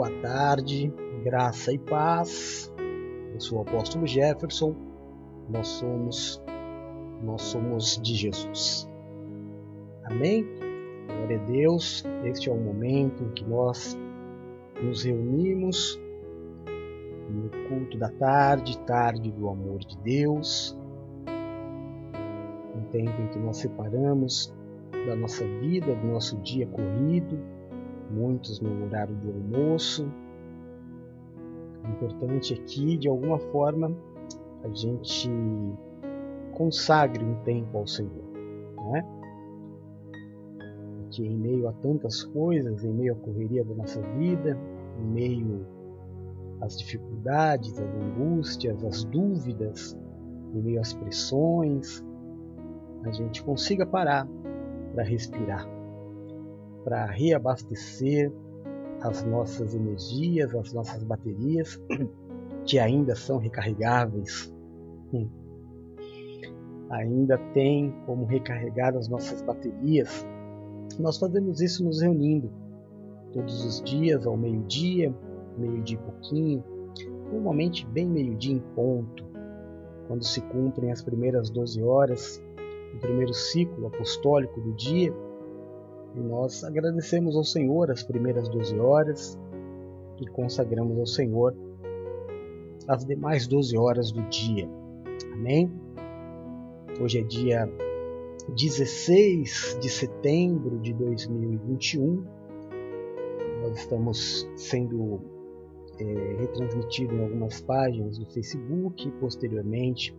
Boa tarde, graça e paz. Eu sou o apóstolo Jefferson. Nós somos nós somos de Jesus. Amém? Glória a Deus. Este é o momento em que nós nos reunimos no culto da tarde, tarde do amor de Deus. Um tempo em que nós separamos da nossa vida, do nosso dia corrido, muitos no horário do almoço. O importante aqui, de alguma forma, a gente consagre um tempo ao Senhor, não é? Porque em meio a tantas coisas, em meio à correria da nossa vida, em meio às dificuldades, às angústias, às dúvidas, em meio às pressões, a gente consiga parar para respirar para reabastecer as nossas energias, as nossas baterias, que ainda são recarregáveis. Hum. Ainda tem como recarregar as nossas baterias. Nós fazemos isso nos reunindo todos os dias, ao meio-dia, meio-dia e pouquinho, normalmente bem meio-dia em ponto, quando se cumprem as primeiras 12 horas, o primeiro ciclo apostólico do dia e nós agradecemos ao Senhor as primeiras 12 horas e consagramos ao Senhor as demais 12 horas do dia. Amém? Hoje é dia 16 de setembro de 2021. Nós estamos sendo é, retransmitidos em algumas páginas do Facebook. Posteriormente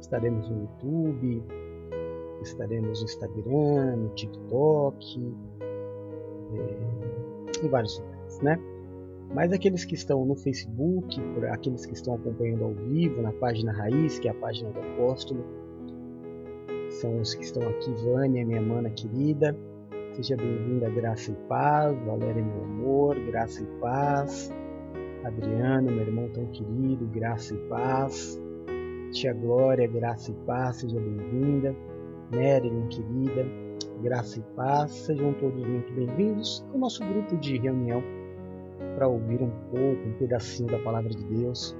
estaremos no YouTube, estaremos no Instagram, no TikTok, é, em vários lugares, né? Mas aqueles que estão no Facebook, aqueles que estão acompanhando ao vivo na página Raiz, que é a página do apóstolo, são os que estão aqui, Vânia, minha mana querida. Seja bem-vinda, graça e paz. Valéria, meu amor, graça e paz. Adriano, meu irmão tão querido, graça e paz. Tia Glória, graça e paz, seja bem-vinda. Marilyn, querida, graça e paz, sejam todos muito bem-vindos ao nosso grupo de reunião para ouvir um pouco, um pedacinho da palavra de Deus.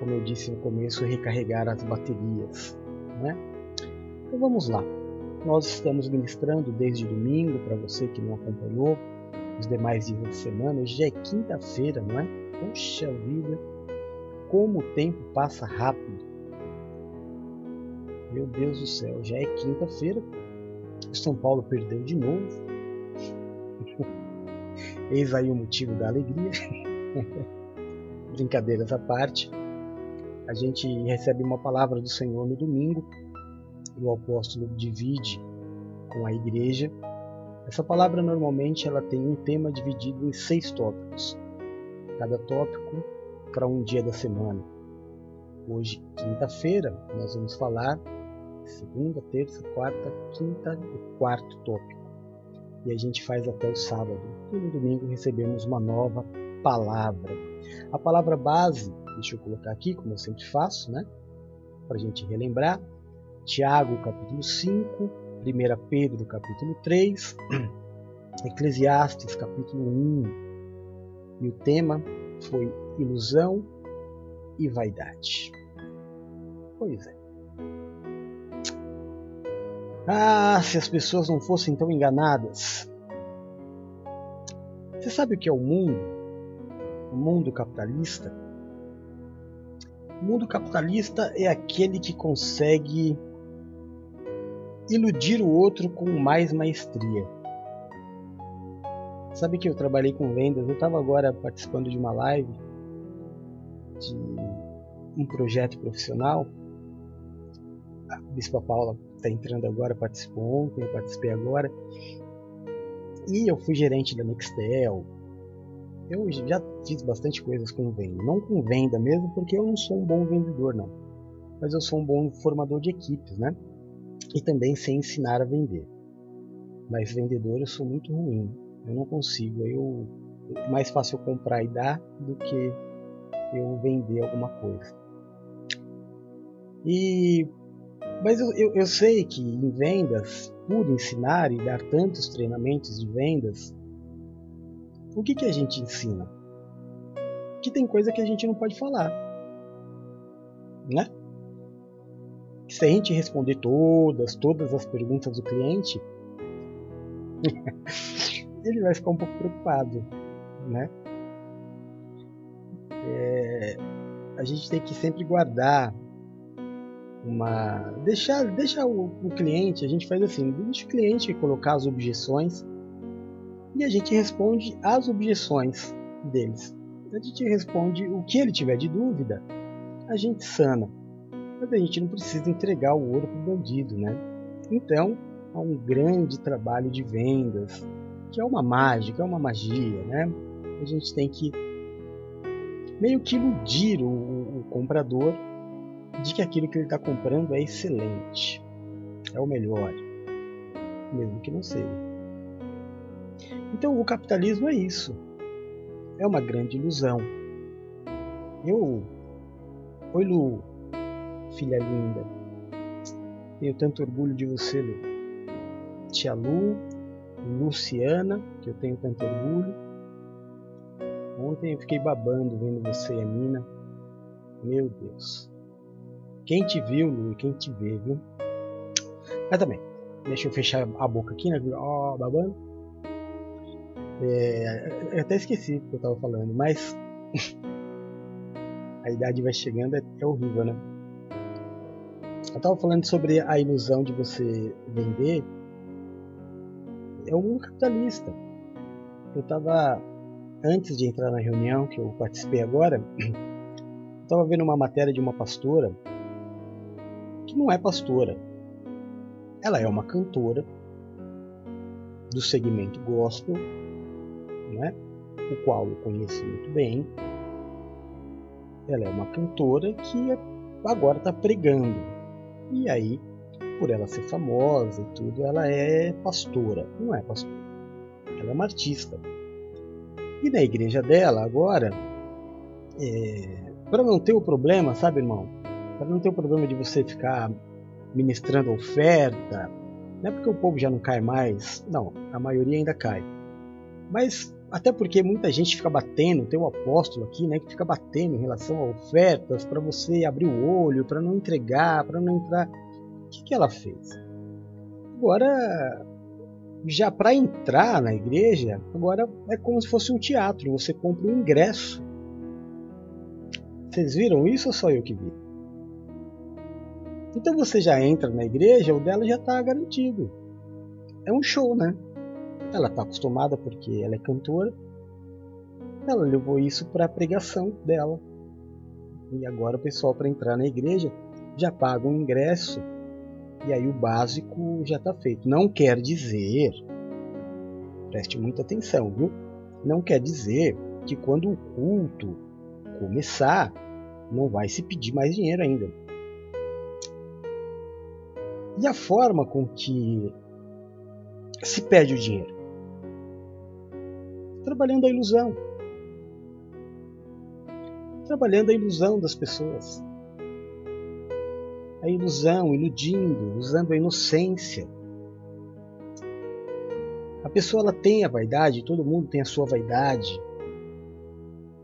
Como eu disse no começo, recarregar as baterias. Né? Então vamos lá. Nós estamos ministrando desde domingo, para você que não acompanhou, os demais dias da semana. Hoje já é quinta-feira, não é? Poxa vida, como o tempo passa rápido. Meu Deus do céu, já é quinta-feira. São Paulo perdeu de novo. Eis aí o motivo da alegria. Brincadeiras à parte. A gente recebe uma palavra do Senhor no domingo e o apóstolo divide com a igreja. Essa palavra normalmente ela tem um tema dividido em seis tópicos. Cada tópico para um dia da semana. Hoje, quinta-feira, nós vamos falar segunda, terça, quarta, quinta e quarto tópico. E a gente faz até o sábado. E no domingo recebemos uma nova palavra. A palavra base, deixa eu colocar aqui, como eu sempre faço, né? Para a gente relembrar. Tiago, capítulo 5, 1 Pedro, capítulo 3, Eclesiastes, capítulo 1. E o tema foi ilusão e vaidade. Pois é. Ah, se as pessoas não fossem tão enganadas. Você sabe o que é o mundo? O mundo capitalista? O mundo capitalista é aquele que consegue iludir o outro com mais maestria. Sabe que eu trabalhei com vendas? Eu estava agora participando de uma live de um projeto profissional. A Bispa Paula está entrando agora, participou ontem, eu participei agora. E eu fui gerente da Nextel. Eu já fiz bastante coisas com venda. Não com venda mesmo, porque eu não sou um bom vendedor, não. Mas eu sou um bom formador de equipes, né? E também sei ensinar a vender. Mas vendedor eu sou muito ruim. Eu não consigo. Eu, mais fácil eu comprar e dar do que eu vender alguma coisa. E mas eu, eu, eu sei que em vendas, por ensinar e dar tantos treinamentos de vendas, o que, que a gente ensina? que tem coisa que a gente não pode falar. Né? Se a gente responder todas, todas as perguntas do cliente, ele vai ficar um pouco preocupado, né? É, a gente tem que sempre guardar uma deixar deixa o, o, cliente a gente faz assim deixa o cliente colocar as objeções e a gente responde as objeções deles. A gente responde o que ele tiver de dúvida a gente sana. Mas a gente não precisa entregar o ouro para o bandido né? Então há um grande trabalho de vendas que é uma mágica é uma magia né? A gente tem que meio que iludir o, o comprador de que aquilo que ele está comprando é excelente, é o melhor, mesmo que não seja. Então o capitalismo é isso, é uma grande ilusão. Eu, oi Lu, filha linda, tenho tanto orgulho de você, Lu. Tia Lu, Luciana, que eu tenho tanto orgulho. Ontem eu fiquei babando vendo você e a Nina. Meu Deus. Quem te viu, Lu, quem te vê, viu? Mas também, deixa eu fechar a boca aqui, né? Ó, oh, babando. É, eu até esqueci o que eu tava falando, mas a idade vai chegando, é, é horrível, né? Eu tava falando sobre a ilusão de você vender. É o mundo capitalista. Eu tava, antes de entrar na reunião que eu participei agora, eu tava vendo uma matéria de uma pastora que não é pastora. Ela é uma cantora do segmento gospel, né? o qual eu conheço muito bem. Ela é uma cantora que agora está pregando. E aí, por ela ser famosa e tudo, ela é pastora. Não é pastora. Ela é uma artista. E na igreja dela, agora, é... para não ter o problema, sabe, irmão? Para não ter o problema de você ficar ministrando oferta, não é porque o povo já não cai mais, não, a maioria ainda cai. Mas até porque muita gente fica batendo, tem um apóstolo aqui, né, que fica batendo em relação a ofertas para você abrir o olho, para não entregar, para não entrar. O que, que ela fez? Agora, já para entrar na igreja, agora é como se fosse um teatro, você compra um ingresso. Vocês viram isso ou só eu que vi? Então você já entra na igreja, o dela já está garantido. É um show, né? Ela está acostumada porque ela é cantora. Ela levou isso para a pregação dela. E agora o pessoal para entrar na igreja já paga um ingresso e aí o básico já está feito. Não quer dizer, preste muita atenção, viu? Não quer dizer que quando o culto começar não vai se pedir mais dinheiro ainda e a forma com que se pede o dinheiro? Trabalhando a ilusão. Trabalhando a ilusão das pessoas. A ilusão, iludindo, usando a inocência. A pessoa ela tem a vaidade, todo mundo tem a sua vaidade.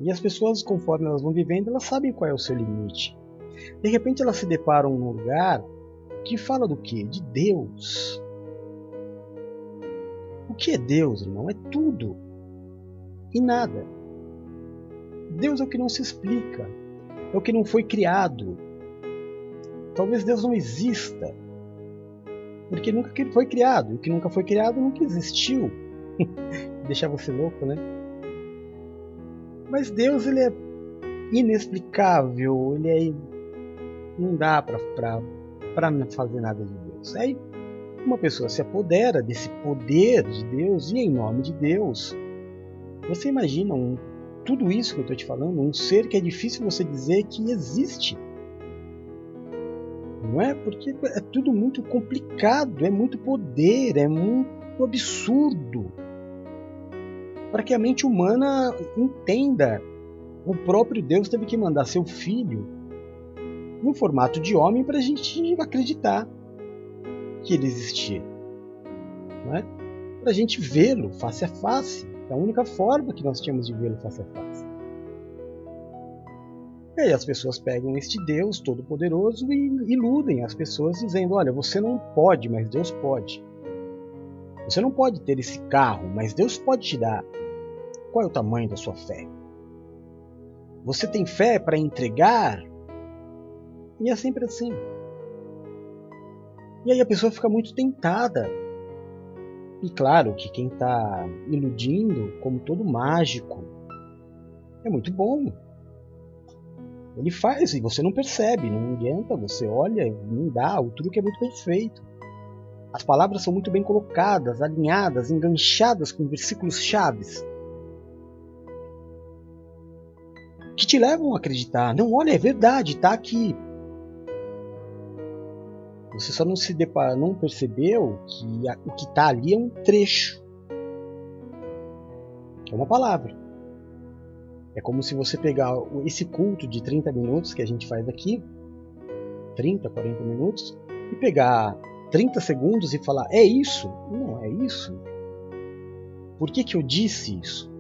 E as pessoas, conforme elas vão vivendo, elas sabem qual é o seu limite. De repente elas se deparam num lugar que fala do que? De Deus. O que é Deus, irmão? É tudo e nada. Deus é o que não se explica, é o que não foi criado. Talvez Deus não exista, porque nunca foi criado. E o que nunca foi criado nunca existiu. Deixar você louco, né? Mas Deus ele é inexplicável, ele é não dá para para não fazer nada de Deus. Aí uma pessoa se apodera desse poder de Deus e em nome de Deus. Você imagina um, tudo isso que eu estou te falando, um ser que é difícil você dizer que existe. Não é? Porque é tudo muito complicado, é muito poder, é muito absurdo. Para que a mente humana entenda, o próprio Deus teve que mandar seu filho no formato de homem para a gente acreditar que ele existia. É? Para a gente vê-lo face a face. É a única forma que nós tínhamos de vê-lo face a face. E aí as pessoas pegam este Deus todo-poderoso e iludem as pessoas dizendo: olha, você não pode, mas Deus pode. Você não pode ter esse carro, mas Deus pode te dar. Qual é o tamanho da sua fé? Você tem fé para entregar? E é sempre assim. E aí a pessoa fica muito tentada. E claro que quem está iludindo, como todo mágico, é muito bom. Ele faz e você não percebe, não adianta, você olha, não dá, o truque é muito bem feito. As palavras são muito bem colocadas, alinhadas, enganchadas com versículos chaves. Que te levam a acreditar. Não, olha, é verdade, está aqui. Você só não se depara, não percebeu que a, o que está ali é um trecho. É uma palavra. É como se você pegar esse culto de 30 minutos que a gente faz aqui, 30, 40 minutos, e pegar 30 segundos e falar: é isso? Não, é isso. Por que, que eu disse isso?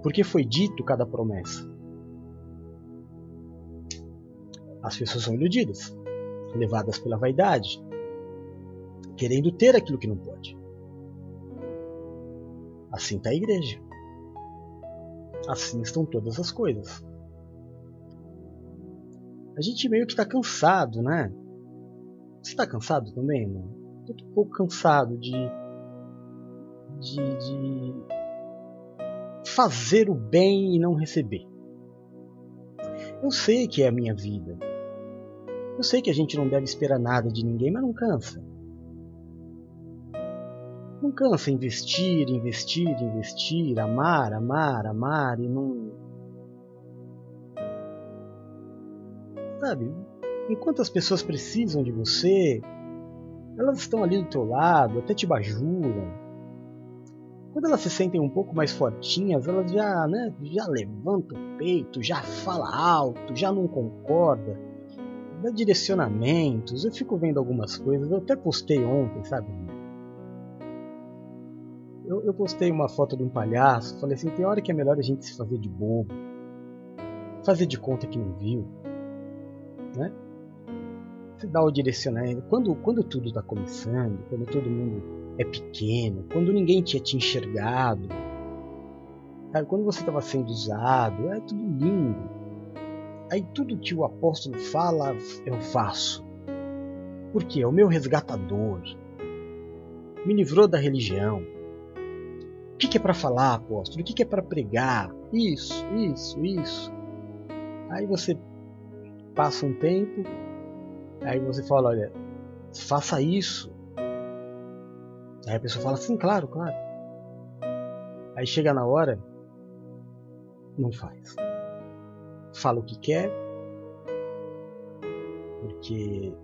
Por que foi dito cada promessa? As pessoas são iludidas, levadas pela vaidade, querendo ter aquilo que não pode. Assim está a igreja. Assim estão todas as coisas. A gente meio que está cansado, né? Você está cansado também, mano? Eu tô um pouco cansado de, de, de fazer o bem e não receber. Eu sei que é a minha vida. Eu sei que a gente não deve esperar nada de ninguém, mas não cansa. Não cansa investir, investir, investir, amar, amar, amar e não. Sabe? Enquanto as pessoas precisam de você, elas estão ali do teu lado, até te bajulam. Quando elas se sentem um pouco mais fortinhas, elas já, né, já levantam o peito, já fala alto, já não concorda, dá direcionamentos. Eu fico vendo algumas coisas, eu até postei ontem, sabe? eu, eu postei uma foto de um palhaço, falei assim, tem hora que é melhor a gente se fazer de bobo, fazer de conta que não viu, né? Você dá o direcionamento. Quando, quando tudo está começando, quando todo mundo é pequeno, quando ninguém tinha te enxergado, sabe? quando você estava sendo usado, é tudo lindo. Aí tudo que o apóstolo fala, eu faço. Porque é o meu resgatador. Me livrou da religião que, que é para falar, apóstolo? O que, que é para pregar? Isso, isso, isso. Aí você passa um tempo, aí você fala, olha, faça isso. Aí a pessoa fala, sim, claro, claro. Aí chega na hora, não faz. Fala o que quer, porque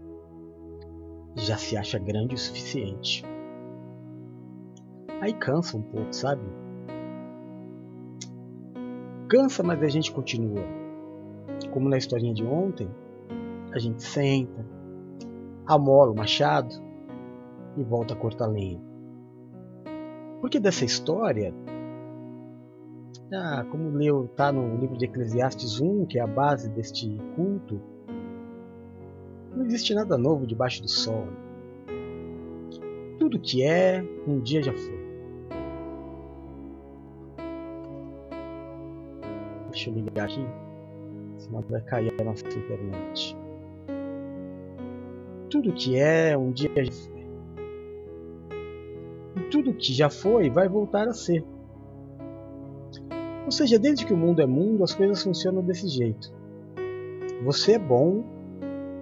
já se acha grande o suficiente. Aí cansa um pouco, sabe? Cansa, mas a gente continua. Como na historinha de ontem, a gente senta, amola o machado e volta a cortar lenha. Porque dessa história, ah, como leu, tá no livro de Eclesiastes 1, que é a base deste culto, não existe nada novo debaixo do sol. Tudo que é, um dia já foi. Deixa eu ligar aqui, senão vai cair a nossa internet. Tudo que é, um dia já foi. E tudo que já foi vai voltar a ser. Ou seja, desde que o mundo é mundo, as coisas funcionam desse jeito. Você é bom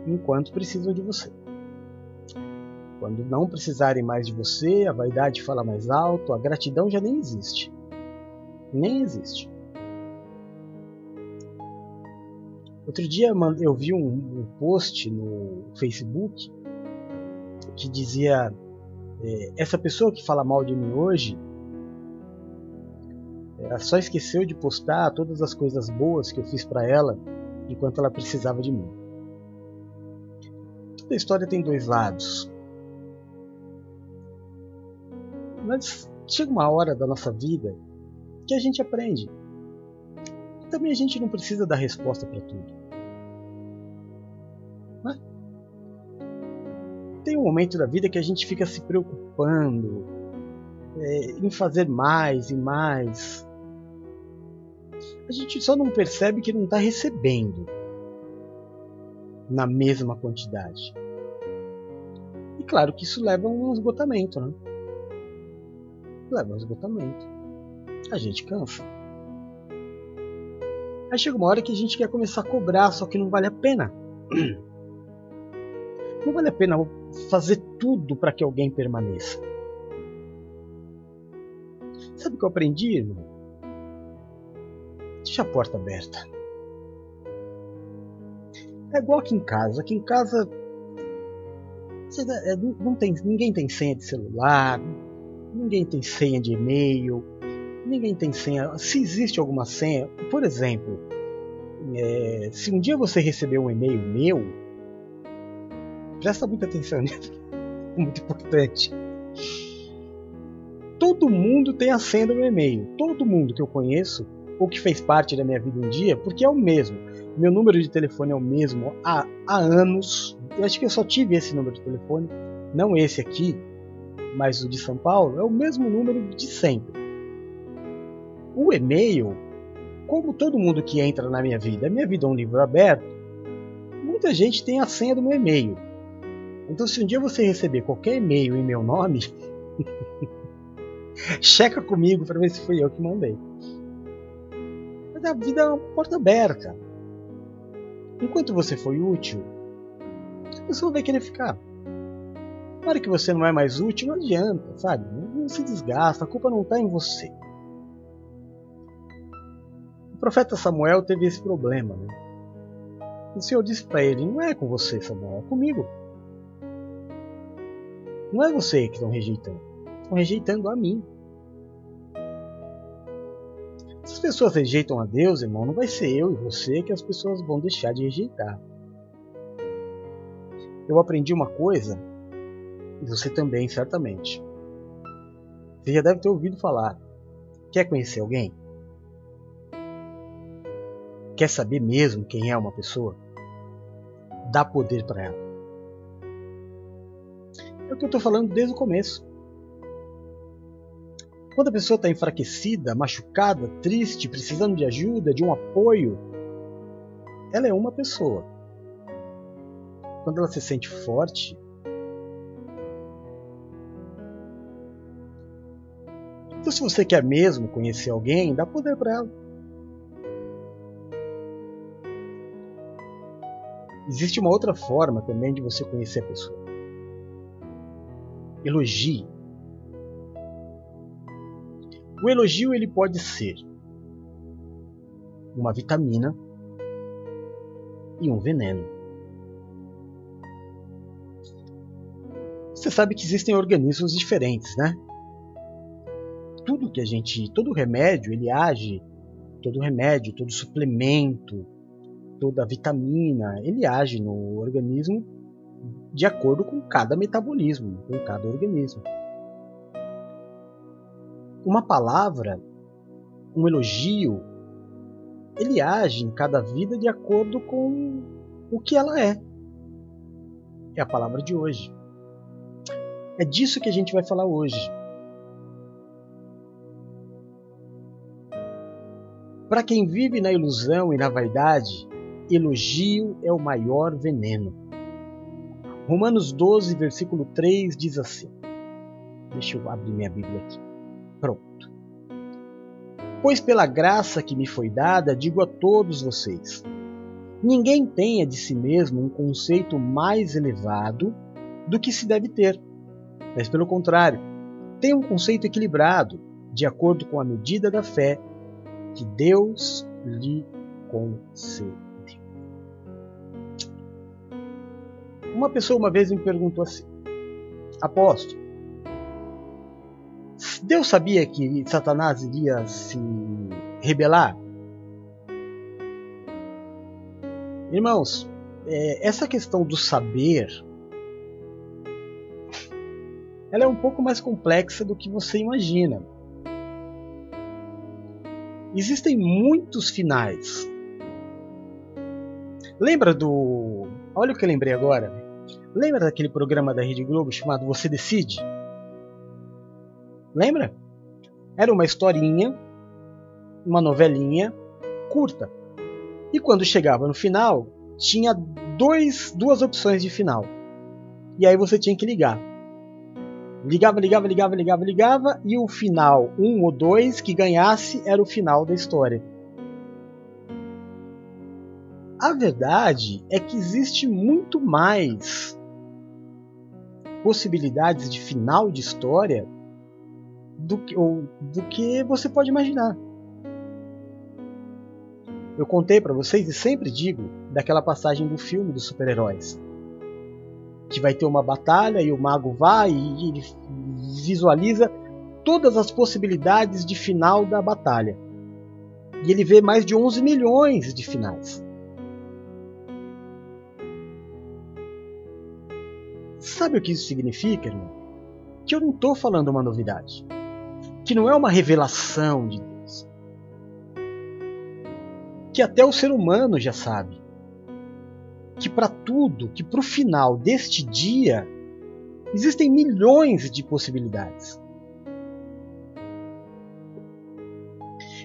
enquanto precisam de você. Quando não precisarem mais de você, a vaidade fala mais alto, a gratidão já nem existe. Nem existe. Outro dia eu vi um, post no Facebook que dizia: é, essa pessoa que fala mal de mim hoje, ela só esqueceu de postar todas as coisas boas que eu fiz para ela enquanto ela precisava de mim. Toda história tem dois lados. Mas chega uma hora da nossa vida que a gente aprende também a gente não precisa dar resposta para tudo. Né? Tem um momento da vida que a gente fica se preocupando é, em fazer mais e mais. A gente só não percebe que não está recebendo na mesma quantidade. E claro que isso leva a um esgotamento, né? Leva a um esgotamento. A gente cansa. Aí chega uma hora que a gente quer começar a cobrar, só que não vale a pena. Não vale a pena fazer tudo para que alguém permaneça. Sabe o que eu aprendi, irmão? Deixa a porta aberta. É igual aqui em casa. Aqui em casa é, não tem, ninguém tem senha de celular, ninguém tem senha de e-mail, ninguém tem senha. Se existe alguma senha, por exemplo, é, se um dia você receber um e-mail meu, presta muita atenção nisso, é muito importante. Todo mundo tem a senha do meu e-mail. Todo mundo que eu conheço ou que fez parte da minha vida um dia, porque é o mesmo. Meu número de telefone é o mesmo há, há anos. Eu acho que eu só tive esse número de telefone, não esse aqui, mas o de São Paulo, é o mesmo número de sempre. O e-mail, como todo mundo que entra na minha vida, minha vida é um livro aberto, muita gente tem a senha do meu e-mail. Então, se um dia você receber qualquer e-mail em meu nome, checa comigo para ver se fui eu que mandei. Mas a vida é uma porta aberta. Enquanto você foi útil, você vai querer ficar. Na hora que você não é mais útil, não adianta, sabe? Não se desgasta, a culpa não está em você. O profeta Samuel teve esse problema. Né? O Senhor disse para ele: Não é com você, Samuel, é comigo. Não é você que estão rejeitando, estão rejeitando a mim. Se as pessoas rejeitam a Deus, irmão, não vai ser eu e você que as pessoas vão deixar de rejeitar. Eu aprendi uma coisa, e você também, certamente. Você já deve ter ouvido falar. Quer conhecer alguém? Quer saber mesmo quem é uma pessoa? Dá poder para ela. É o que eu estou falando desde o começo. Quando a pessoa está enfraquecida, machucada, triste, precisando de ajuda, de um apoio, ela é uma pessoa. Quando ela se sente forte, então se você quer mesmo conhecer alguém, dá poder para ela. Existe uma outra forma também de você conhecer a pessoa. Elogie. O elogio ele pode ser uma vitamina e um veneno. Você sabe que existem organismos diferentes, né? Tudo que a gente, todo remédio, ele age, todo remédio, todo suplemento, toda vitamina, ele age no organismo de acordo com cada metabolismo, com cada organismo. Uma palavra, um elogio, ele age em cada vida de acordo com o que ela é. É a palavra de hoje. É disso que a gente vai falar hoje. Para quem vive na ilusão e na vaidade, elogio é o maior veneno. Romanos 12, versículo 3 diz assim: Deixa eu abrir minha Bíblia aqui. Pronto. Pois pela graça que me foi dada, digo a todos vocês: ninguém tenha de si mesmo um conceito mais elevado do que se deve ter, mas pelo contrário, tenha um conceito equilibrado, de acordo com a medida da fé que Deus lhe concedeu. Uma pessoa uma vez me perguntou assim: Apóstolo, Deus sabia que Satanás iria se rebelar? Irmãos, é, essa questão do saber ela é um pouco mais complexa do que você imagina. existem muitos finais. Lembra do. Olha o que eu lembrei agora. Lembra daquele programa da Rede Globo chamado Você Decide? Lembra? Era uma historinha, uma novelinha curta. E quando chegava no final, tinha dois, duas opções de final. E aí você tinha que ligar. Ligava, ligava, ligava, ligava, ligava, e o final, um ou dois, que ganhasse era o final da história. A verdade é que existe muito mais possibilidades de final de história do que, ou, do que você pode imaginar. Eu contei para vocês e sempre digo daquela passagem do filme dos super-heróis. Que vai ter uma batalha e o mago vai e ele visualiza todas as possibilidades de final da batalha. E ele vê mais de 11 milhões de finais. Sabe o que isso significa, irmão? Que eu não estou falando uma novidade. Que não é uma revelação de Deus. Que até o ser humano já sabe. Que para tudo, que para o final deste dia, existem milhões de possibilidades.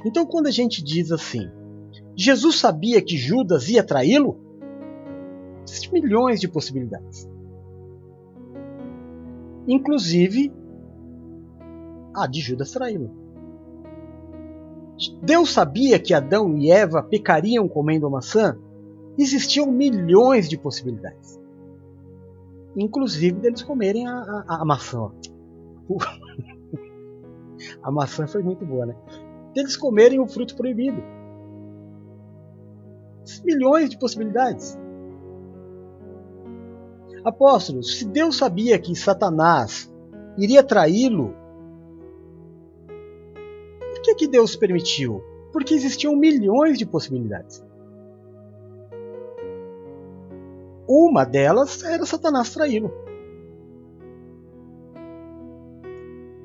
Então, quando a gente diz assim, Jesus sabia que Judas ia traí-lo, existem milhões de possibilidades inclusive a de Judas traí-lo. Deus sabia que Adão e Eva pecariam comendo a maçã? Existiam milhões de possibilidades. Inclusive deles comerem a, a, a maçã. a maçã foi muito boa, né? Deles comerem o fruto proibido. Milhões de possibilidades. Apóstolos, se Deus sabia que Satanás iria traí-lo, por que, que Deus permitiu? Porque existiam milhões de possibilidades. Uma delas era Satanás traí-lo.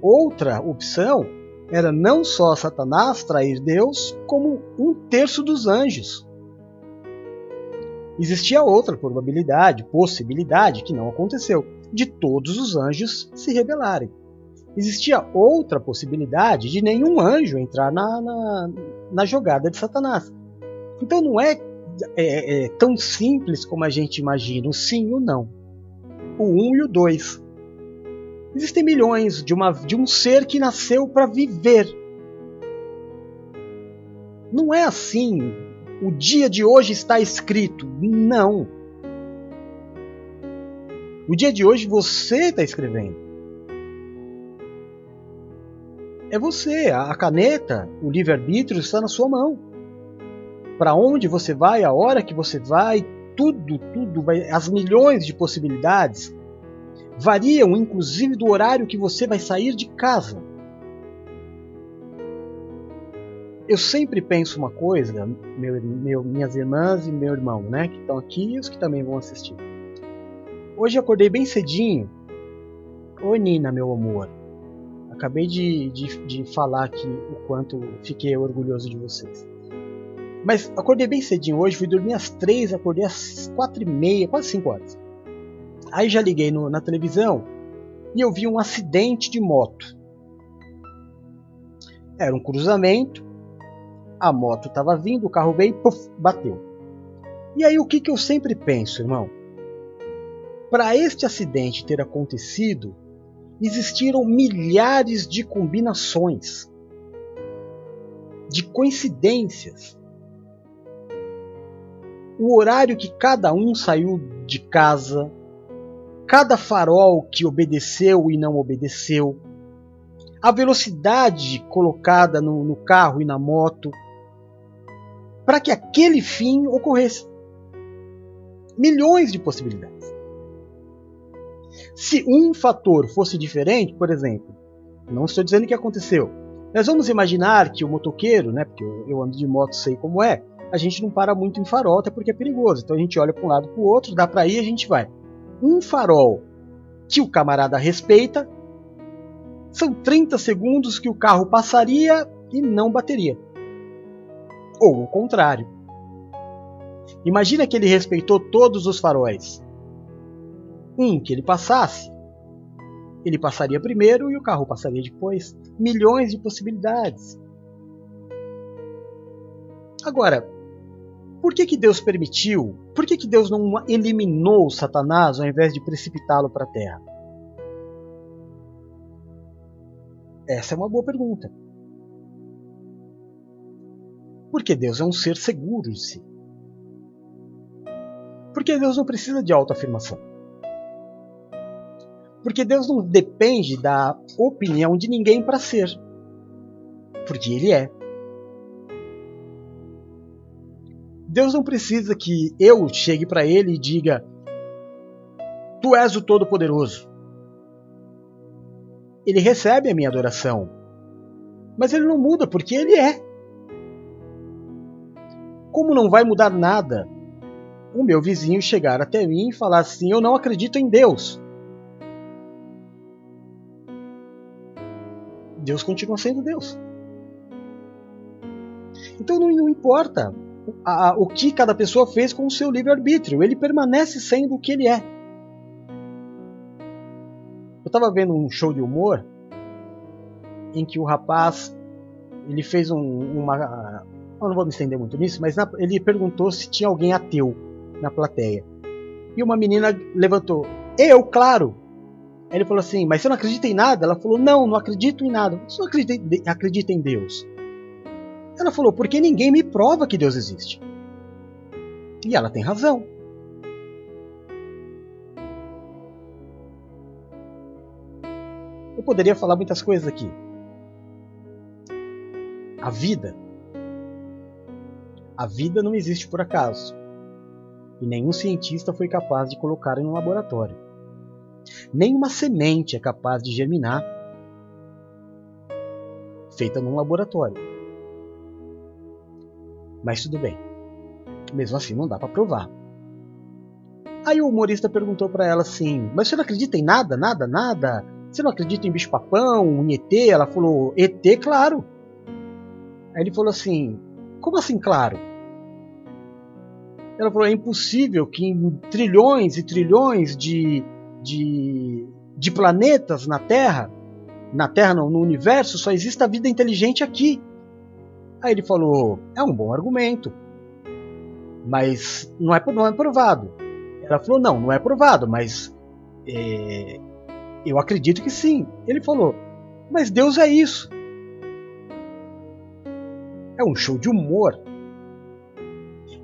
Outra opção era não só Satanás trair Deus, como um terço dos anjos. Existia outra probabilidade, possibilidade, que não aconteceu, de todos os anjos se rebelarem. Existia outra possibilidade de nenhum anjo entrar na, na, na jogada de Satanás. Então não é, é, é, tão simples como a gente imagina, o sim e o não. O um e o dois. Existem milhões de, uma, de um ser que nasceu para viver. Não é assim o dia de hoje está escrito. Não. O dia de hoje você está escrevendo. É você, a caneta, o livre-arbítrio está na sua mão. Para onde você vai, a hora que você vai, tudo, tudo, vai, as milhões de possibilidades variam inclusive do horário que você vai sair de casa. eu sempre penso uma coisa, meu, meu, minhas irmãs e meu irmão, né, que estão aqui e os que também vão assistir. Hoje eu acordei bem cedinho. Oi Nina, meu amor. Acabei de, de, de falar aqui o quanto fiquei orgulhoso de vocês. Mas acordei bem cedinho hoje, fui dormir às três, acordei às quatro e meia, quase cinco horas. Aí já liguei no, na televisão e eu vi um acidente de moto. Era um cruzamento a moto estava vindo, o carro veio e puff, bateu. E aí o que, que eu sempre penso, irmão? Para este acidente ter acontecido, existiram milhares de combinações, de coincidências. O horário que cada um saiu de casa, cada farol que obedeceu e não obedeceu, a velocidade colocada no, no carro e na moto, para que aquele fim ocorresse. Milhões de possibilidades. Se um fator fosse diferente, por exemplo, não estou dizendo que aconteceu, mas vamos imaginar que o motoqueiro, né, porque eu ando de moto, sei como é, a gente não para muito em farol, até porque é perigoso. Então a gente olha para um lado para o outro, dá para ir, a gente vai. Um farol que o camarada respeita, são 30 segundos que o carro passaria e não bateria. Ou o contrário. Imagina que ele respeitou todos os faróis. Um que ele passasse, ele passaria primeiro e o carro passaria depois. Milhões de possibilidades. Agora, por que, que Deus permitiu? Por que, que Deus não eliminou Satanás ao invés de precipitá-lo para a terra? Essa é uma boa pergunta. Porque Deus é um ser seguro de si. Porque Deus não precisa de autoafirmação. Porque Deus não depende da opinião de ninguém para ser. Porque Ele é. Deus não precisa que eu chegue para Ele e diga: Tu és o Todo-Poderoso. Ele recebe a minha adoração. Mas ele não muda porque ele é. Como não vai mudar nada o meu vizinho chegar até mim e falar assim: Eu não acredito em Deus. Deus continua sendo Deus. Então não, não importa a, a, o que cada pessoa fez com o seu livre-arbítrio, ele permanece sendo o que ele é. Eu estava vendo um show de humor em que o rapaz ele fez um, uma. Eu não vou me estender muito nisso, mas na, ele perguntou se tinha alguém ateu na plateia. E uma menina levantou: Eu, claro! Aí ele falou assim: Mas você não acredita em nada? Ela falou: Não, não acredito em nada. Você não acredita, acredita em Deus? Ela falou: Porque ninguém me prova que Deus existe. E ela tem razão. Eu poderia falar muitas coisas aqui. A vida. A vida não existe por acaso e nenhum cientista foi capaz de colocar em um laboratório. Nenhuma semente é capaz de germinar feita num laboratório. Mas tudo bem. Mesmo assim, não dá para provar. Aí o humorista perguntou para ela assim: Mas você não acredita em nada, nada, nada? Você não acredita em bicho-papão, em ET? Ela falou: ET, claro. Aí ele falou assim: Como assim, claro? Ela falou: é impossível que em trilhões e trilhões de, de, de planetas na Terra, na Terra no universo, só exista vida inteligente aqui. Aí ele falou: é um bom argumento, mas não é, não é provado. Ela falou: não, não é provado, mas é, eu acredito que sim. Ele falou: mas Deus é isso. É um show de humor.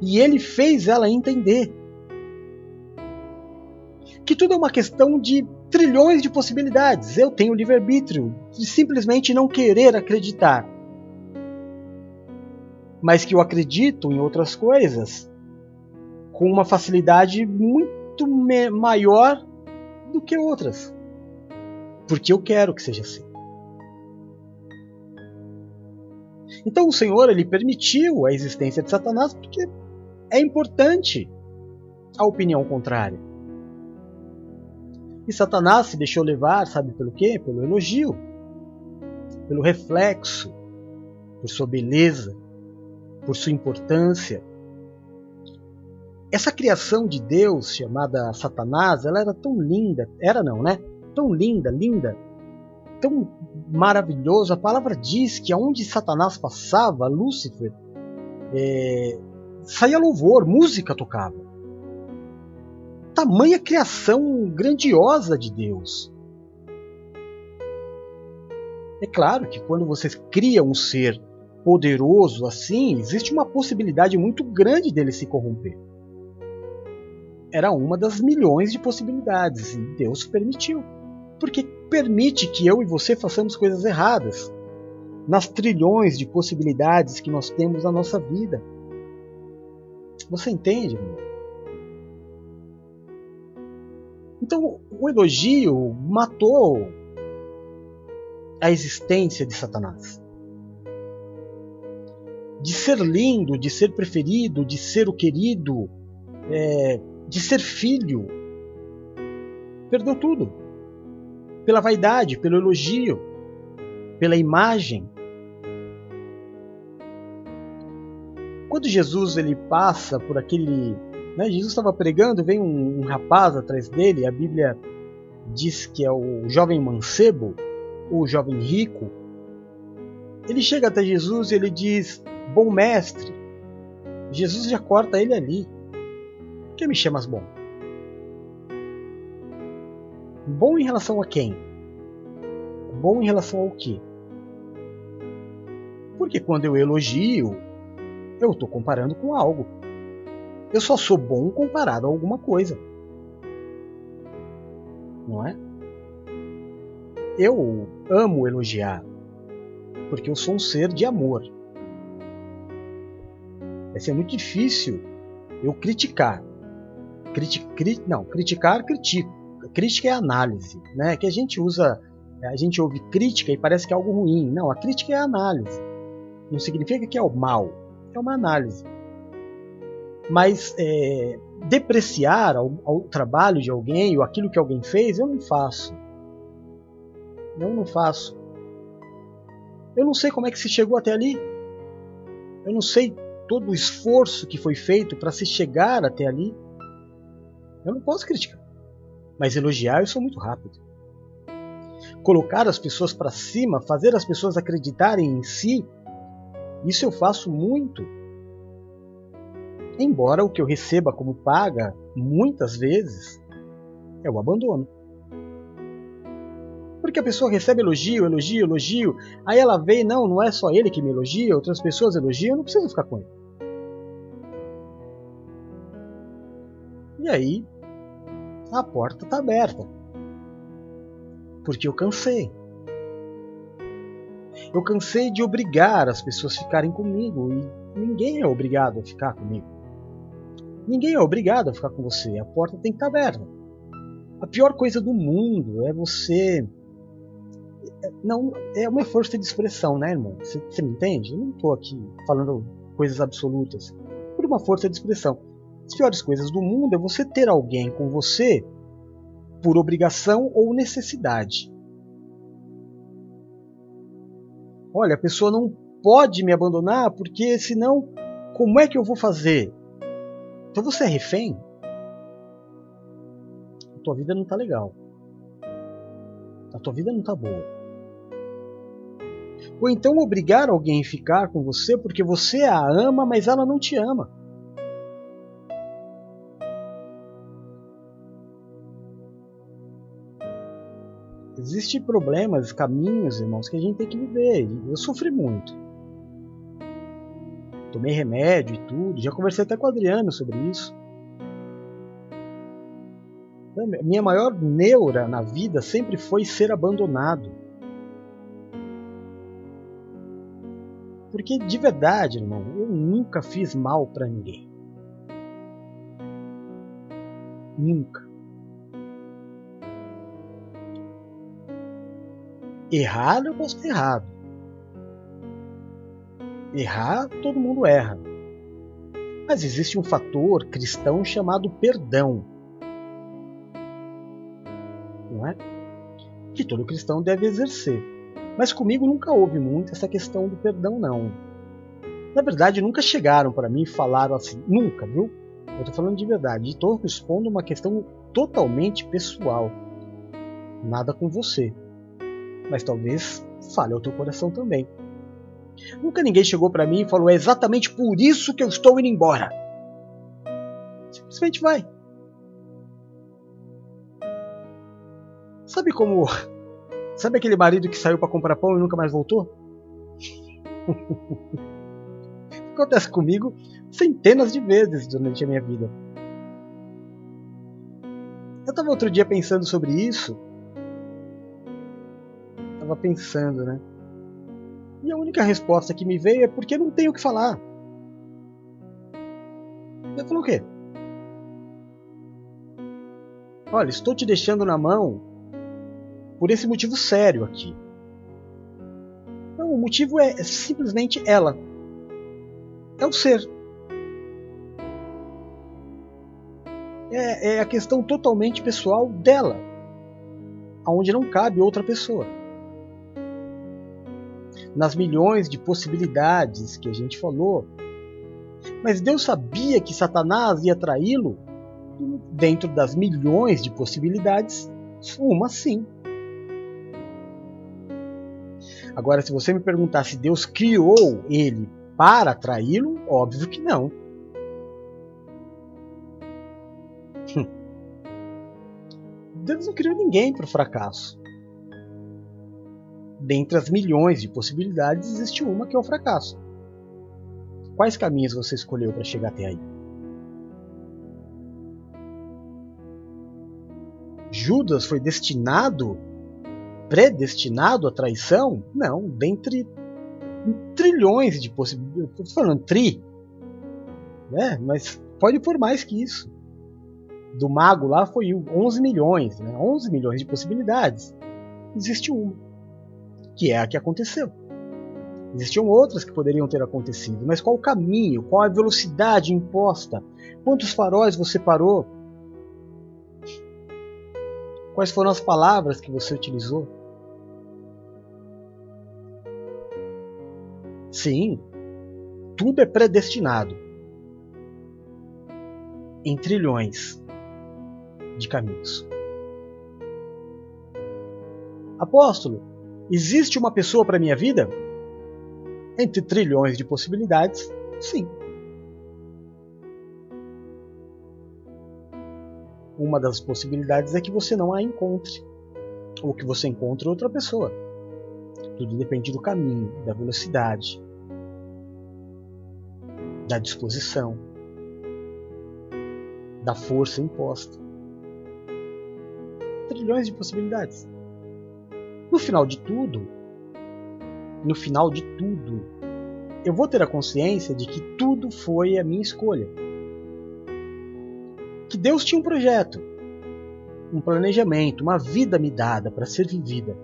E ele fez ela entender que tudo é uma questão de trilhões de possibilidades. Eu tenho livre-arbítrio de simplesmente não querer acreditar. Mas que eu acredito em outras coisas com uma facilidade muito maior do que outras. Porque eu quero que seja assim. Então o Senhor ele permitiu a existência de Satanás porque é importante a opinião contrária. E Satanás se deixou levar, sabe pelo quê? Pelo elogio, pelo reflexo, por sua beleza, por sua importância. Essa criação de Deus chamada Satanás, ela era tão linda, era não, né? Tão linda, linda, tão maravilhoso. A palavra diz que aonde Satanás passava, Lúcifer, é, saía louvor, música tocava. Tamanha criação grandiosa de Deus. É claro que quando você cria um ser poderoso assim, existe uma possibilidade muito grande dele se corromper. Era uma das milhões de possibilidades e Deus permitiu. Porque permite que eu e você façamos coisas erradas nas trilhões de possibilidades que nós temos na nossa vida. Você entende? Então, o elogio matou a existência de Satanás. De ser lindo, de ser preferido, de ser o querido, é, de ser filho. Perdeu tudo. Pela vaidade, pelo elogio, pela imagem. Quando Jesus ele passa por aquele. Né, Jesus estava pregando, vem um, um rapaz atrás dele, a Bíblia diz que é o jovem mancebo, o jovem rico. Ele chega até Jesus e ele diz: Bom mestre. Jesus já corta ele ali. Por que me chamas bom? Bom em relação a quem? Bom em relação ao quê? Porque quando eu elogio, eu estou comparando com algo. Eu só sou bom comparado a alguma coisa. Não é? Eu amo elogiar, porque eu sou um ser de amor. Vai ser muito difícil eu criticar. Criti cri não, criticar, critico. Crítica é análise, né? Que a gente usa, a gente ouve crítica e parece que é algo ruim. Não, a crítica é análise. Não significa que é o mal, é uma análise. Mas é, depreciar o trabalho de alguém ou aquilo que alguém fez, eu não faço. Eu não faço. Eu não sei como é que se chegou até ali. Eu não sei todo o esforço que foi feito para se chegar até ali. Eu não posso criticar. Mas elogiar eu sou muito rápido. Colocar as pessoas para cima, fazer as pessoas acreditarem em si, isso eu faço muito. Embora o que eu receba como paga, muitas vezes, é o abandono. Porque a pessoa recebe elogio, elogio, elogio, aí ela vê, não, não é só ele que me elogia, outras pessoas elogiam, eu não preciso ficar com ele. E aí, a porta está aberta. Porque eu cansei. Eu cansei de obrigar as pessoas a ficarem comigo e ninguém é obrigado a ficar comigo. Ninguém é obrigado a ficar com você. A porta tem que estar aberta. A pior coisa do mundo é você. Não, é uma força de expressão, né, irmão? Você, você me entende? Eu não estou aqui falando coisas absolutas. Por uma força de expressão. As piores coisas do mundo é você ter alguém com você por obrigação ou necessidade. Olha, a pessoa não pode me abandonar porque senão como é que eu vou fazer? Então você é refém? A tua vida não está legal. A tua vida não está boa. Ou então obrigar alguém a ficar com você porque você a ama, mas ela não te ama. Existem problemas, caminhos, irmãos, que a gente tem que viver. Eu sofri muito. Tomei remédio e tudo. Já conversei até com o Adriano sobre isso. Minha maior neura na vida sempre foi ser abandonado. Porque de verdade, irmão, eu nunca fiz mal para ninguém. Nunca. Errado eu posso ter errado. Errar, todo mundo erra. Mas existe um fator cristão chamado perdão. Não é? Que todo cristão deve exercer. Mas comigo nunca houve muito essa questão do perdão, não. Na verdade, nunca chegaram para mim e falaram assim. Nunca, viu? Eu estou falando de verdade. Estou respondo uma questão totalmente pessoal. Nada com você mas talvez fale ao teu coração também. Nunca ninguém chegou para mim e falou: é exatamente por isso que eu estou indo embora. Simplesmente vai. Sabe como. Sabe aquele marido que saiu para comprar pão e nunca mais voltou? Acontece comigo centenas de vezes durante a minha vida. Eu estava outro dia pensando sobre isso Tava pensando, né? E a única resposta que me veio é porque não tenho o que falar. Ele falou o quê? Olha, estou te deixando na mão por esse motivo sério aqui. Não, o motivo é, é simplesmente ela. É o ser. É, é a questão totalmente pessoal dela, aonde não cabe outra pessoa nas milhões de possibilidades que a gente falou, Mas Deus sabia que Satanás ia traí-lo dentro das milhões de possibilidades, uma sim. Agora, se você me perguntar se Deus criou ele para traí-lo, óbvio que não. Hum. Deus não criou ninguém para o fracasso. Dentre as milhões de possibilidades, existe uma que é o fracasso. Quais caminhos você escolheu para chegar até aí? Judas foi destinado, predestinado à traição? Não, dentre trilhões de possibilidades. Estou falando tri, né? mas pode por mais que isso. Do mago lá foi 11 milhões, né? 11 milhões de possibilidades. Existe uma, que é a que aconteceu. Existiam outras que poderiam ter acontecido, mas qual o caminho? Qual a velocidade imposta? Quantos faróis você parou? Quais foram as palavras que você utilizou? Sim, tudo é predestinado em trilhões de caminhos. Apóstolo, existe uma pessoa para minha vida? Entre trilhões de possibilidades, sim. Uma das possibilidades é que você não a encontre, ou que você encontre outra pessoa. Tudo depende do caminho, da velocidade, da disposição, da força imposta. Trilhões de possibilidades. No final de tudo, no final de tudo, eu vou ter a consciência de que tudo foi a minha escolha. Que Deus tinha um projeto, um planejamento, uma vida me dada para ser vivida.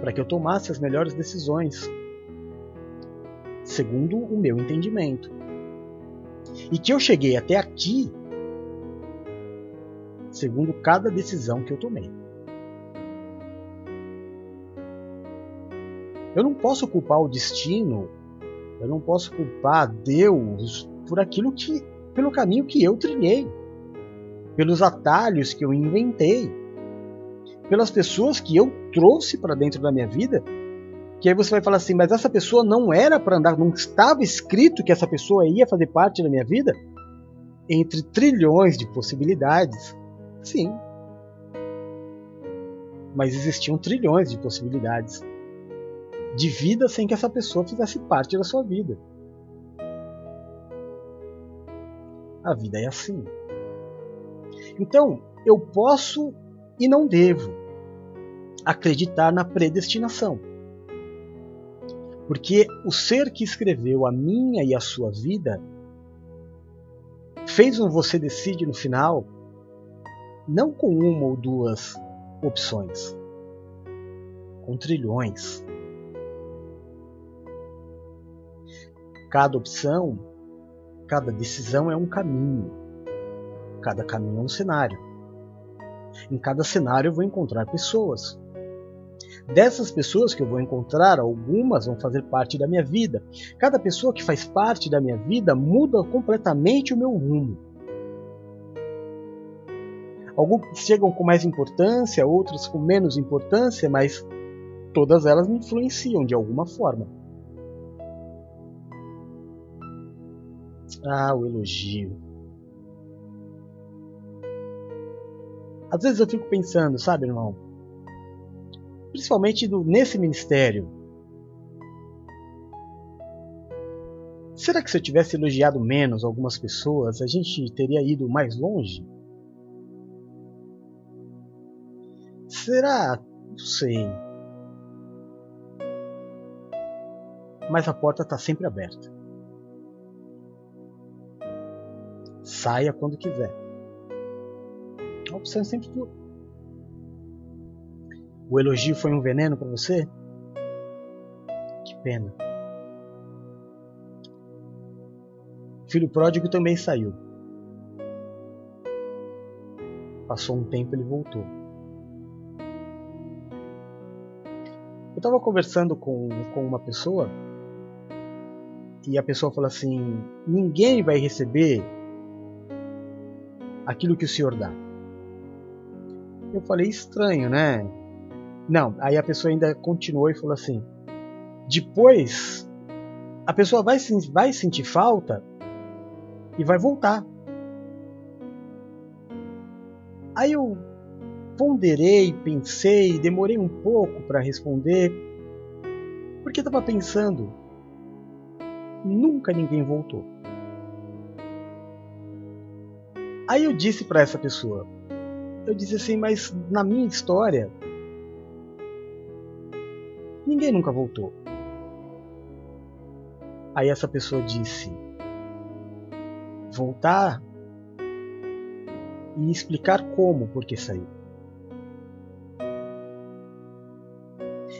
Para que eu tomasse as melhores decisões, segundo o meu entendimento. E que eu cheguei até aqui segundo cada decisão que eu tomei. Eu não posso culpar o destino, eu não posso culpar Deus por aquilo que, pelo caminho que eu trilhei, pelos atalhos que eu inventei, pelas pessoas que eu trouxe para dentro da minha vida. Que aí você vai falar assim, mas essa pessoa não era para andar, não estava escrito que essa pessoa ia fazer parte da minha vida? Entre trilhões de possibilidades, sim. Mas existiam trilhões de possibilidades de vida sem que essa pessoa fizesse parte da sua vida. A vida é assim. Então, eu posso e não devo acreditar na predestinação. Porque o ser que escreveu a minha e a sua vida fez um você decide no final não com uma ou duas opções, com trilhões. Cada opção, cada decisão é um caminho. Cada caminho é um cenário. Em cada cenário eu vou encontrar pessoas. Dessas pessoas que eu vou encontrar, algumas vão fazer parte da minha vida. Cada pessoa que faz parte da minha vida muda completamente o meu rumo. Alguns chegam com mais importância, outros com menos importância, mas todas elas me influenciam de alguma forma. Ah, o elogio. Às vezes eu fico pensando, sabe, irmão? Principalmente do, nesse ministério. Será que se eu tivesse elogiado menos algumas pessoas, a gente teria ido mais longe? Será? Não sei. Mas a porta está sempre aberta. Saia quando quiser. A opção é sempre tua. O elogio foi um veneno para você? Que pena. O filho pródigo também saiu. Passou um tempo ele voltou. Estava conversando com, com uma pessoa e a pessoa fala assim: ninguém vai receber aquilo que o senhor dá. Eu falei: estranho, né? Não, aí a pessoa ainda continuou e falou assim: depois a pessoa vai, vai sentir falta e vai voltar. Aí eu ponderei, pensei, demorei um pouco para responder, porque estava pensando, nunca ninguém voltou. Aí eu disse para essa pessoa, eu disse assim, mas na minha história, ninguém nunca voltou. Aí essa pessoa disse, voltar e explicar como, porque saiu.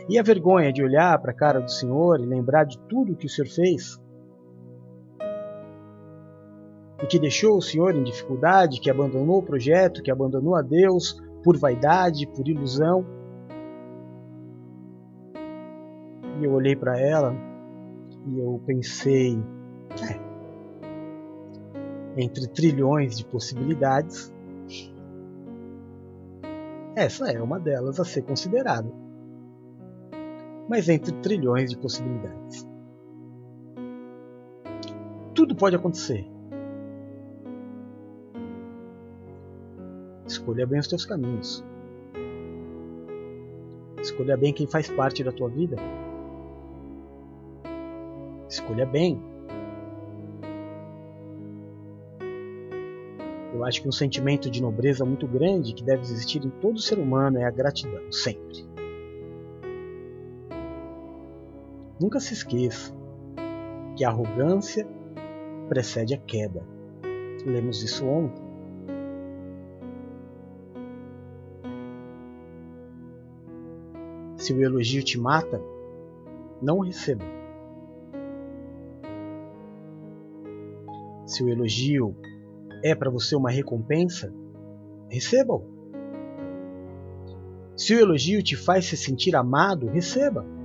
E a vergonha de olhar para a cara do Senhor e lembrar de tudo que o Senhor fez? E que deixou o Senhor em dificuldade, que abandonou o projeto, que abandonou a Deus por vaidade, por ilusão. E eu olhei para ela e eu pensei, é, entre trilhões de possibilidades, essa é uma delas a ser considerada. Mas entre trilhões de possibilidades. Tudo pode acontecer. Escolha bem os teus caminhos. Escolha bem quem faz parte da tua vida. Escolha bem Eu acho que um sentimento de nobreza muito grande que deve existir em todo ser humano é a gratidão, sempre. Nunca se esqueça que a arrogância precede a queda. Lemos isso ontem. Se o elogio te mata, não o receba. Se o elogio é para você uma recompensa, receba-o. Se o elogio te faz se sentir amado, receba.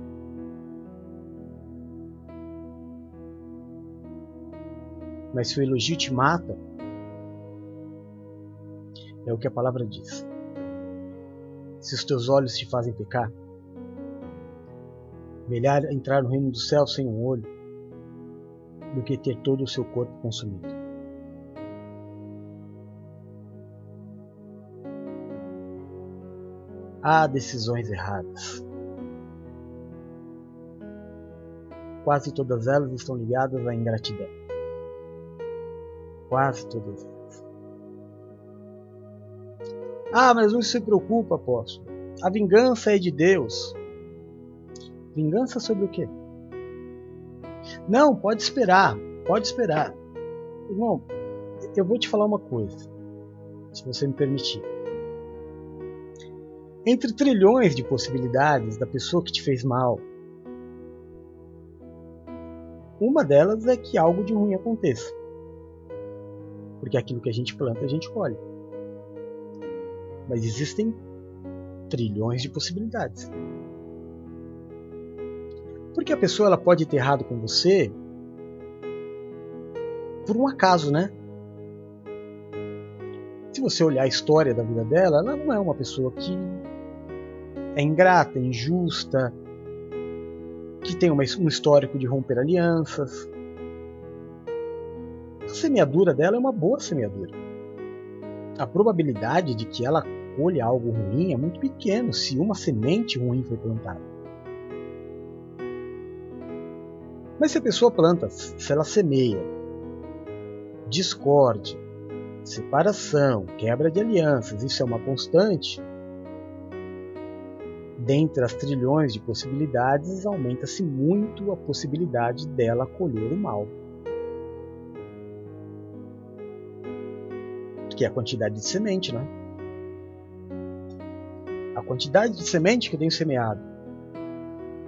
Mas se o elogio te mata, é o que a palavra diz. Se os teus olhos te fazem pecar, melhor entrar no reino do céu sem um olho do que ter todo o seu corpo consumido. há decisões erradas. Quase todas elas estão ligadas à ingratidão. Quase todas. Ah, mas não se preocupa, apóstolo. A vingança é de Deus. Vingança sobre o quê? Não, pode esperar. Pode esperar. Irmão, eu vou te falar uma coisa, se você me permitir. Entre trilhões de possibilidades da pessoa que te fez mal, uma delas é que algo de ruim aconteça. Porque aquilo que a gente planta, a gente colhe. Mas existem trilhões de possibilidades. Porque a pessoa ela pode ter errado com você por um acaso, né? Se você olhar a história da vida dela, ela não é uma pessoa que é ingrata, injusta, que tem um histórico de romper alianças. A semeadura dela é uma boa semeadura. A probabilidade de que ela colha algo ruim é muito pequena se uma semente ruim foi plantada. Mas se a pessoa planta, se ela semeia discórdia, separação, quebra de alianças, isso é uma constante, dentre as trilhões de possibilidades, aumenta-se muito a possibilidade dela colher o mal. Que é a quantidade de semente, né? A quantidade de semente que eu tenho semeado,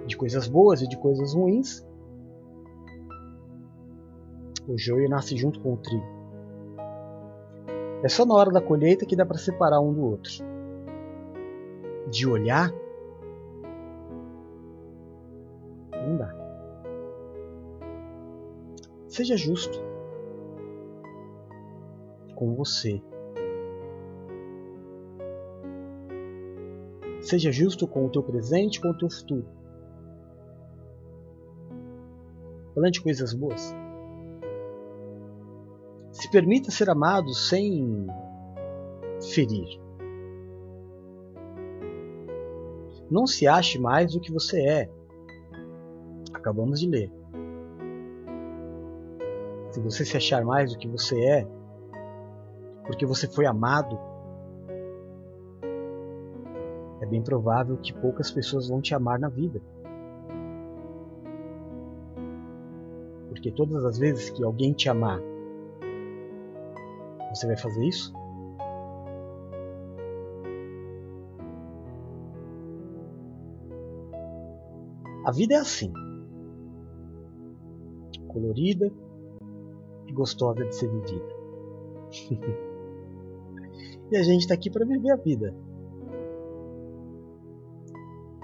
de coisas boas e de coisas ruins, o joio nasce junto com o trigo. É só na hora da colheita que dá para separar um do outro. De olhar Não dá. Seja justo com você. Seja justo com o teu presente e com o teu futuro. Plante coisas boas. Se permita ser amado sem ferir. Não se ache mais do que você é. Acabamos de ler. Se você se achar mais do que você é, porque você foi amado, é bem provável que poucas pessoas vão te amar na vida. Porque todas as vezes que alguém te amar, você vai fazer isso? A vida é assim. Colorida e gostosa de ser vivida. e a gente está aqui para viver a vida.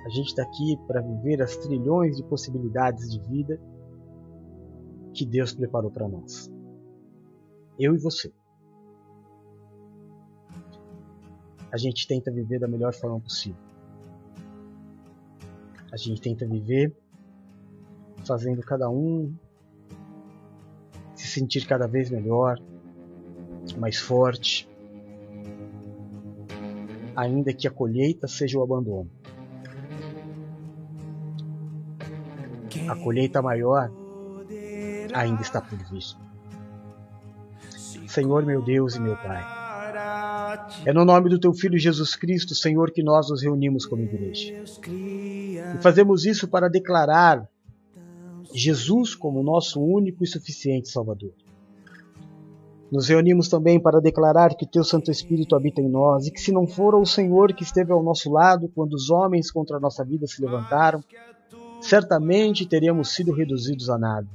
A gente está aqui para viver as trilhões de possibilidades de vida que Deus preparou para nós. Eu e você. A gente tenta viver da melhor forma possível. A gente tenta viver fazendo cada um se sentir cada vez melhor, mais forte, ainda que a colheita seja o abandono. A colheita maior ainda está por vir. Senhor meu Deus e meu Pai, é no nome do Teu Filho Jesus Cristo, Senhor, que nós nos reunimos como igreja. E fazemos isso para declarar Jesus como nosso único e suficiente Salvador. Nos reunimos também para declarar que o Teu Santo Espírito habita em nós e que, se não for o Senhor que esteve ao nosso lado quando os homens contra a nossa vida se levantaram, certamente teríamos sido reduzidos a nada.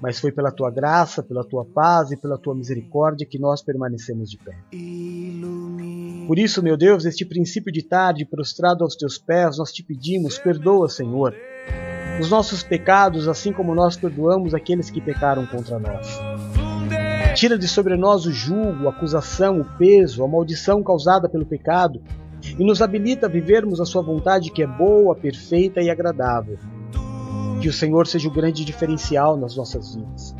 Mas foi pela Tua graça, pela Tua paz e pela Tua misericórdia que nós permanecemos de pé. Por isso, meu Deus, este princípio de tarde, prostrado aos Teus pés, nós te pedimos, perdoa, Senhor, os nossos pecados, assim como nós perdoamos aqueles que pecaram contra nós. Tira de sobre nós o julgo, a acusação, o peso, a maldição causada pelo pecado e nos habilita a vivermos a Sua vontade que é boa, perfeita e agradável. Que o Senhor seja o grande diferencial nas nossas vidas.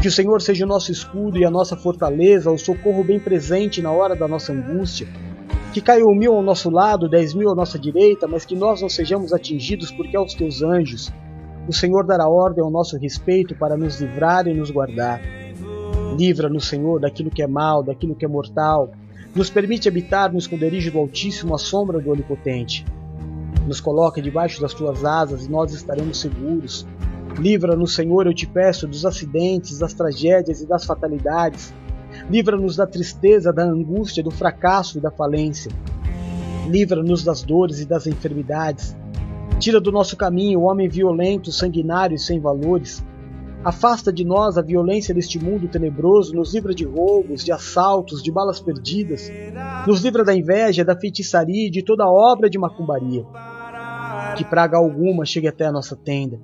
Que o Senhor seja o nosso escudo e a nossa fortaleza, o socorro bem presente na hora da nossa angústia. Que caiam mil ao nosso lado, dez mil à nossa direita, mas que nós não sejamos atingidos, porque aos teus anjos o Senhor dará ordem ao nosso respeito para nos livrar e nos guardar. Livra-nos, Senhor, daquilo que é mal, daquilo que é mortal. Nos permite habitar no esconderijo do Altíssimo, à sombra do Onipotente. Nos coloca debaixo das tuas asas e nós estaremos seguros. Livra-nos, Senhor, eu te peço, dos acidentes, das tragédias e das fatalidades. Livra-nos da tristeza, da angústia, do fracasso e da falência. Livra-nos das dores e das enfermidades. Tira do nosso caminho o homem violento, sanguinário e sem valores. Afasta de nós a violência deste mundo tenebroso, nos livra de roubos, de assaltos, de balas perdidas, nos livra da inveja, da feitiçaria e de toda obra de macumbaria. Que praga alguma chegue até a nossa tenda.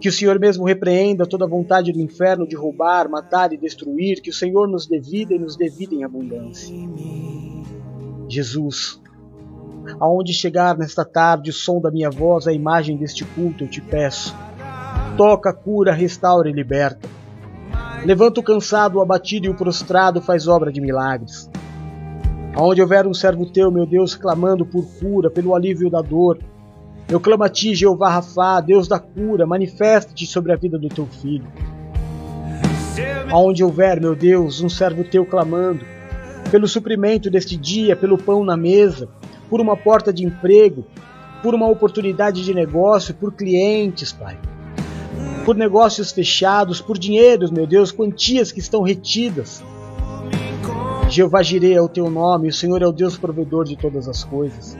Que o Senhor mesmo repreenda toda a vontade do inferno de roubar, matar e destruir, que o Senhor nos dê vida e nos dê vida em abundância. Jesus, aonde chegar nesta tarde o som da minha voz, a imagem deste culto, eu te peço toca, cura, restaura e liberta. Levanta o cansado, o abatido e o prostrado, faz obra de milagres. Aonde houver um servo teu, meu Deus, clamando por cura, pelo alívio da dor, eu clamo a ti, Jeová Rafá, Deus da cura, manifesta-te sobre a vida do teu filho. Aonde houver, meu Deus, um servo teu clamando, pelo suprimento deste dia, pelo pão na mesa, por uma porta de emprego, por uma oportunidade de negócio, por clientes, Pai por negócios fechados, por dinheiros, meu Deus, quantias que estão retidas. Jeová Jireh é o teu nome, o Senhor é o Deus provedor de todas as coisas.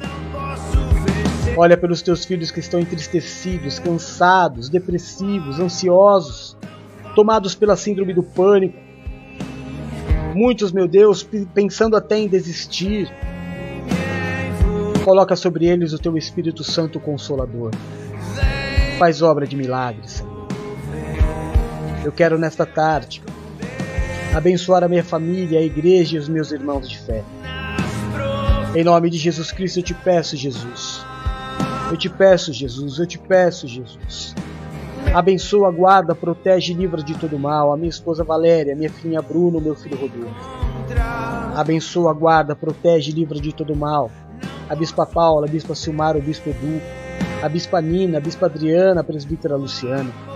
Olha pelos teus filhos que estão entristecidos, cansados, depressivos, ansiosos, tomados pela síndrome do pânico. Muitos, meu Deus, pensando até em desistir. Coloca sobre eles o teu Espírito Santo Consolador. Faz obra de milagres, Senhor. Eu quero nesta tarde abençoar a minha família, a igreja e os meus irmãos de fé. Em nome de Jesus Cristo eu te peço, Jesus. Eu te peço, Jesus, eu te peço, Jesus. Abençoa, guarda, protege e livra de todo mal a minha esposa Valéria, minha filhinha Bruno, meu filho Rodolfo. Abençoa, guarda, protege e livra de todo mal a Bispa Paula, a Bispa Silmar, o Bispo Edu, a Bispa Nina, a Bispa Adriana, a Presbítera Luciana.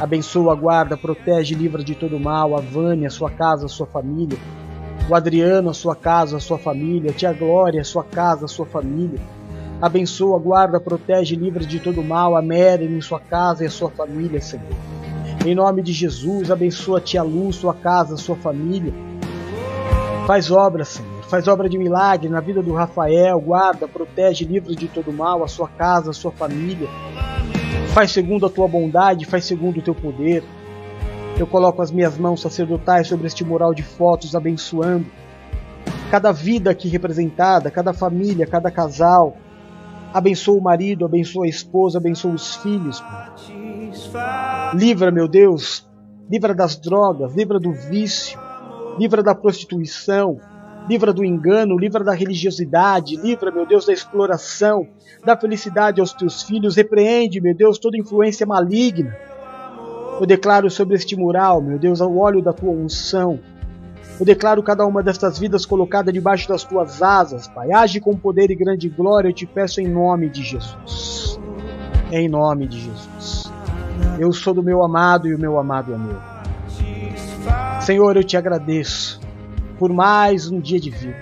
Abençoa, guarda, protege livra de todo mal a Vânia, sua casa, sua família. O Adriano, a sua casa, a sua família. Tia Glória, a sua casa, a sua família. Abençoa, guarda, protege livra de todo mal a Mary, sua casa e a sua família, Senhor. Em nome de Jesus, abençoa a tia Luz, sua casa, a sua família. Faz obra, Senhor faz obra de milagre na vida do Rafael, guarda, protege, livra de todo mal a sua casa, a sua família. Faz segundo a tua bondade, faz segundo o teu poder. Eu coloco as minhas mãos sacerdotais sobre este mural de fotos, abençoando cada vida aqui representada, cada família, cada casal. Abençoa o marido, abençoa a esposa, abençoa os filhos. Livra, meu Deus, livra das drogas, livra do vício, livra da prostituição, livra do engano, livra da religiosidade, livra, meu Deus, da exploração, da felicidade aos teus filhos, repreende, meu Deus, toda influência maligna. Eu declaro sobre este mural, meu Deus, ao óleo da tua unção. Eu declaro cada uma destas vidas colocada debaixo das tuas asas, Pai. Age com poder e grande glória, eu te peço em nome de Jesus. Em nome de Jesus. Eu sou do meu amado e o meu amado é meu. Senhor, eu te agradeço por mais um dia de vida.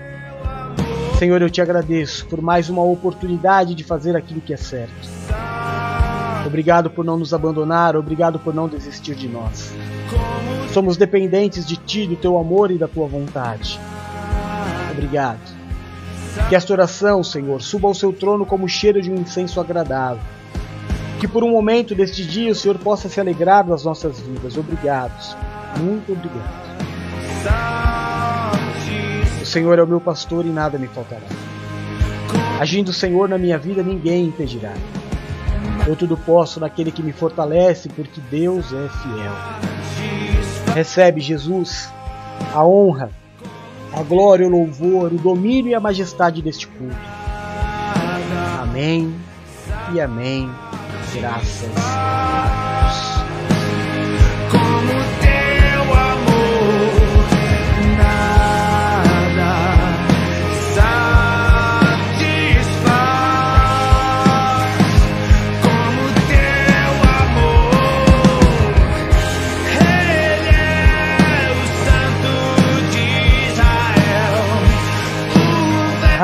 Senhor, eu te agradeço por mais uma oportunidade de fazer aquilo que é certo. Obrigado por não nos abandonar, obrigado por não desistir de nós. Somos dependentes de Ti, do Teu amor e da Tua vontade. Obrigado. Que esta oração, Senhor, suba ao Seu trono como cheiro de um incenso agradável. Que por um momento deste dia o Senhor possa se alegrar das nossas vidas. Obrigado. Muito obrigado. Senhor é o meu pastor e nada me faltará. Agindo o Senhor na minha vida, ninguém impedirá. Eu tudo posso naquele que me fortalece, porque Deus é fiel. Recebe, Jesus, a honra, a glória, o louvor, o domínio e a majestade deste culto. Amém e amém. Graças a Deus.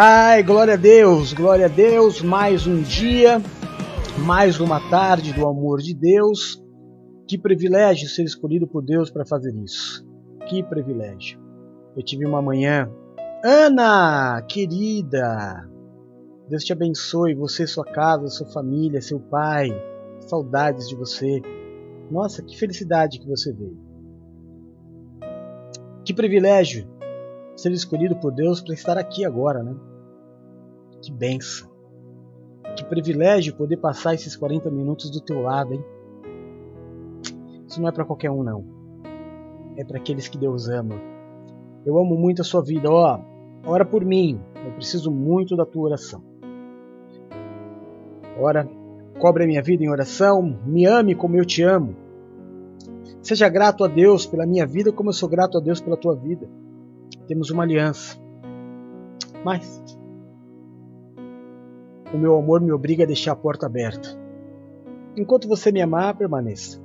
Ai, glória a Deus, glória a Deus, mais um dia, mais uma tarde do amor de Deus. Que privilégio ser escolhido por Deus para fazer isso. Que privilégio. Eu tive uma manhã. Ana, querida, Deus te abençoe, você, sua casa, sua família, seu pai. Saudades de você. Nossa, que felicidade que você veio. Que privilégio ser escolhido por Deus para estar aqui agora, né? Que benção. Que privilégio poder passar esses 40 minutos do teu lado, hein? Isso não é para qualquer um, não. É para aqueles que Deus ama. Eu amo muito a sua vida, ó. Ora por mim. Eu preciso muito da tua oração. Ora, cobre a minha vida em oração. Me ame como eu te amo. Seja grato a Deus pela minha vida, como eu sou grato a Deus pela tua vida. Temos uma aliança. Mas o meu amor me obriga a deixar a porta aberta. Enquanto você me amar, permaneça.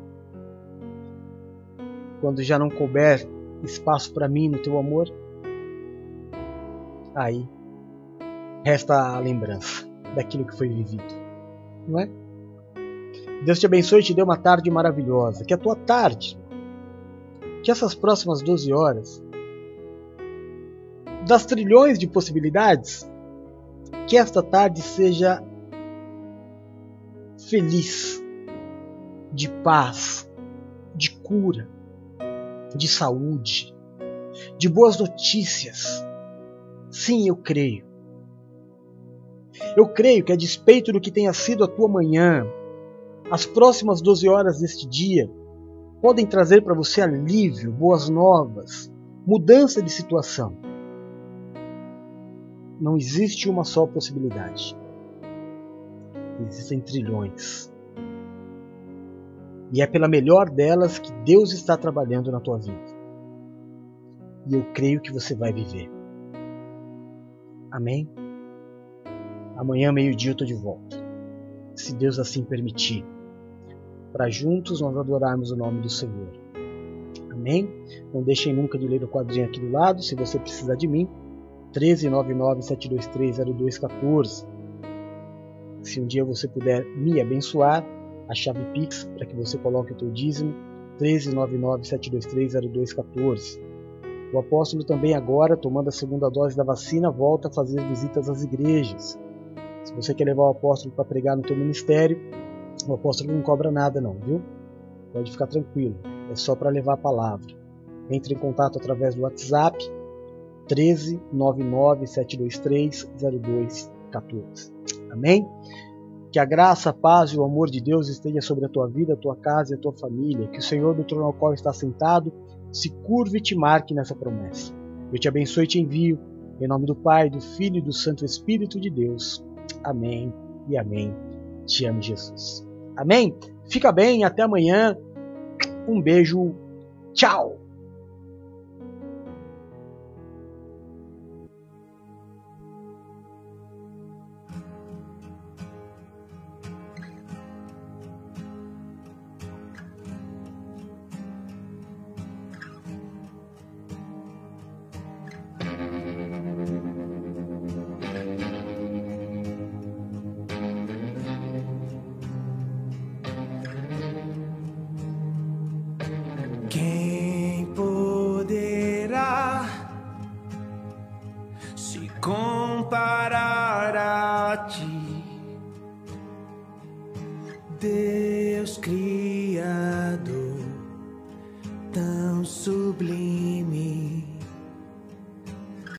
Quando já não couber espaço para mim no teu amor, aí resta a lembrança daquilo que foi vivido, não é? Deus te abençoe e te dê uma tarde maravilhosa. Que a tua tarde, que essas próximas 12 horas, das trilhões de possibilidades, que esta tarde seja feliz, de paz, de cura, de saúde, de boas notícias. Sim, eu creio. Eu creio que, a despeito do que tenha sido a tua manhã, as próximas 12 horas deste dia podem trazer para você alívio, boas novas, mudança de situação. Não existe uma só possibilidade. Existem trilhões. E é pela melhor delas que Deus está trabalhando na tua vida. E eu creio que você vai viver. Amém? Amanhã, meio-dia, eu estou de volta. Se Deus assim permitir. Para juntos nós adorarmos o nome do Senhor. Amém? Não deixem nunca de ler o quadrinho aqui do lado, se você precisar de mim. 13997230214. Se um dia você puder me abençoar, a chave Pix para que você coloque o teu dízimo 13997230214. O apóstolo também agora, tomando a segunda dose da vacina, volta a fazer visitas às igrejas. Se você quer levar o apóstolo para pregar no teu ministério, o apóstolo não cobra nada não, viu? Pode ficar tranquilo, é só para levar a palavra. Entre em contato através do WhatsApp 13 99 723 0214. Amém? Que a graça, a paz e o amor de Deus esteja sobre a tua vida, a tua casa e a tua família. Que o Senhor do trono ao qual está sentado se curve e te marque nessa promessa. Eu te abençoe e te envio. Em nome do Pai, do Filho e do Santo Espírito de Deus. Amém e amém. Te amo, Jesus. Amém? Fica bem, até amanhã. Um beijo. Tchau.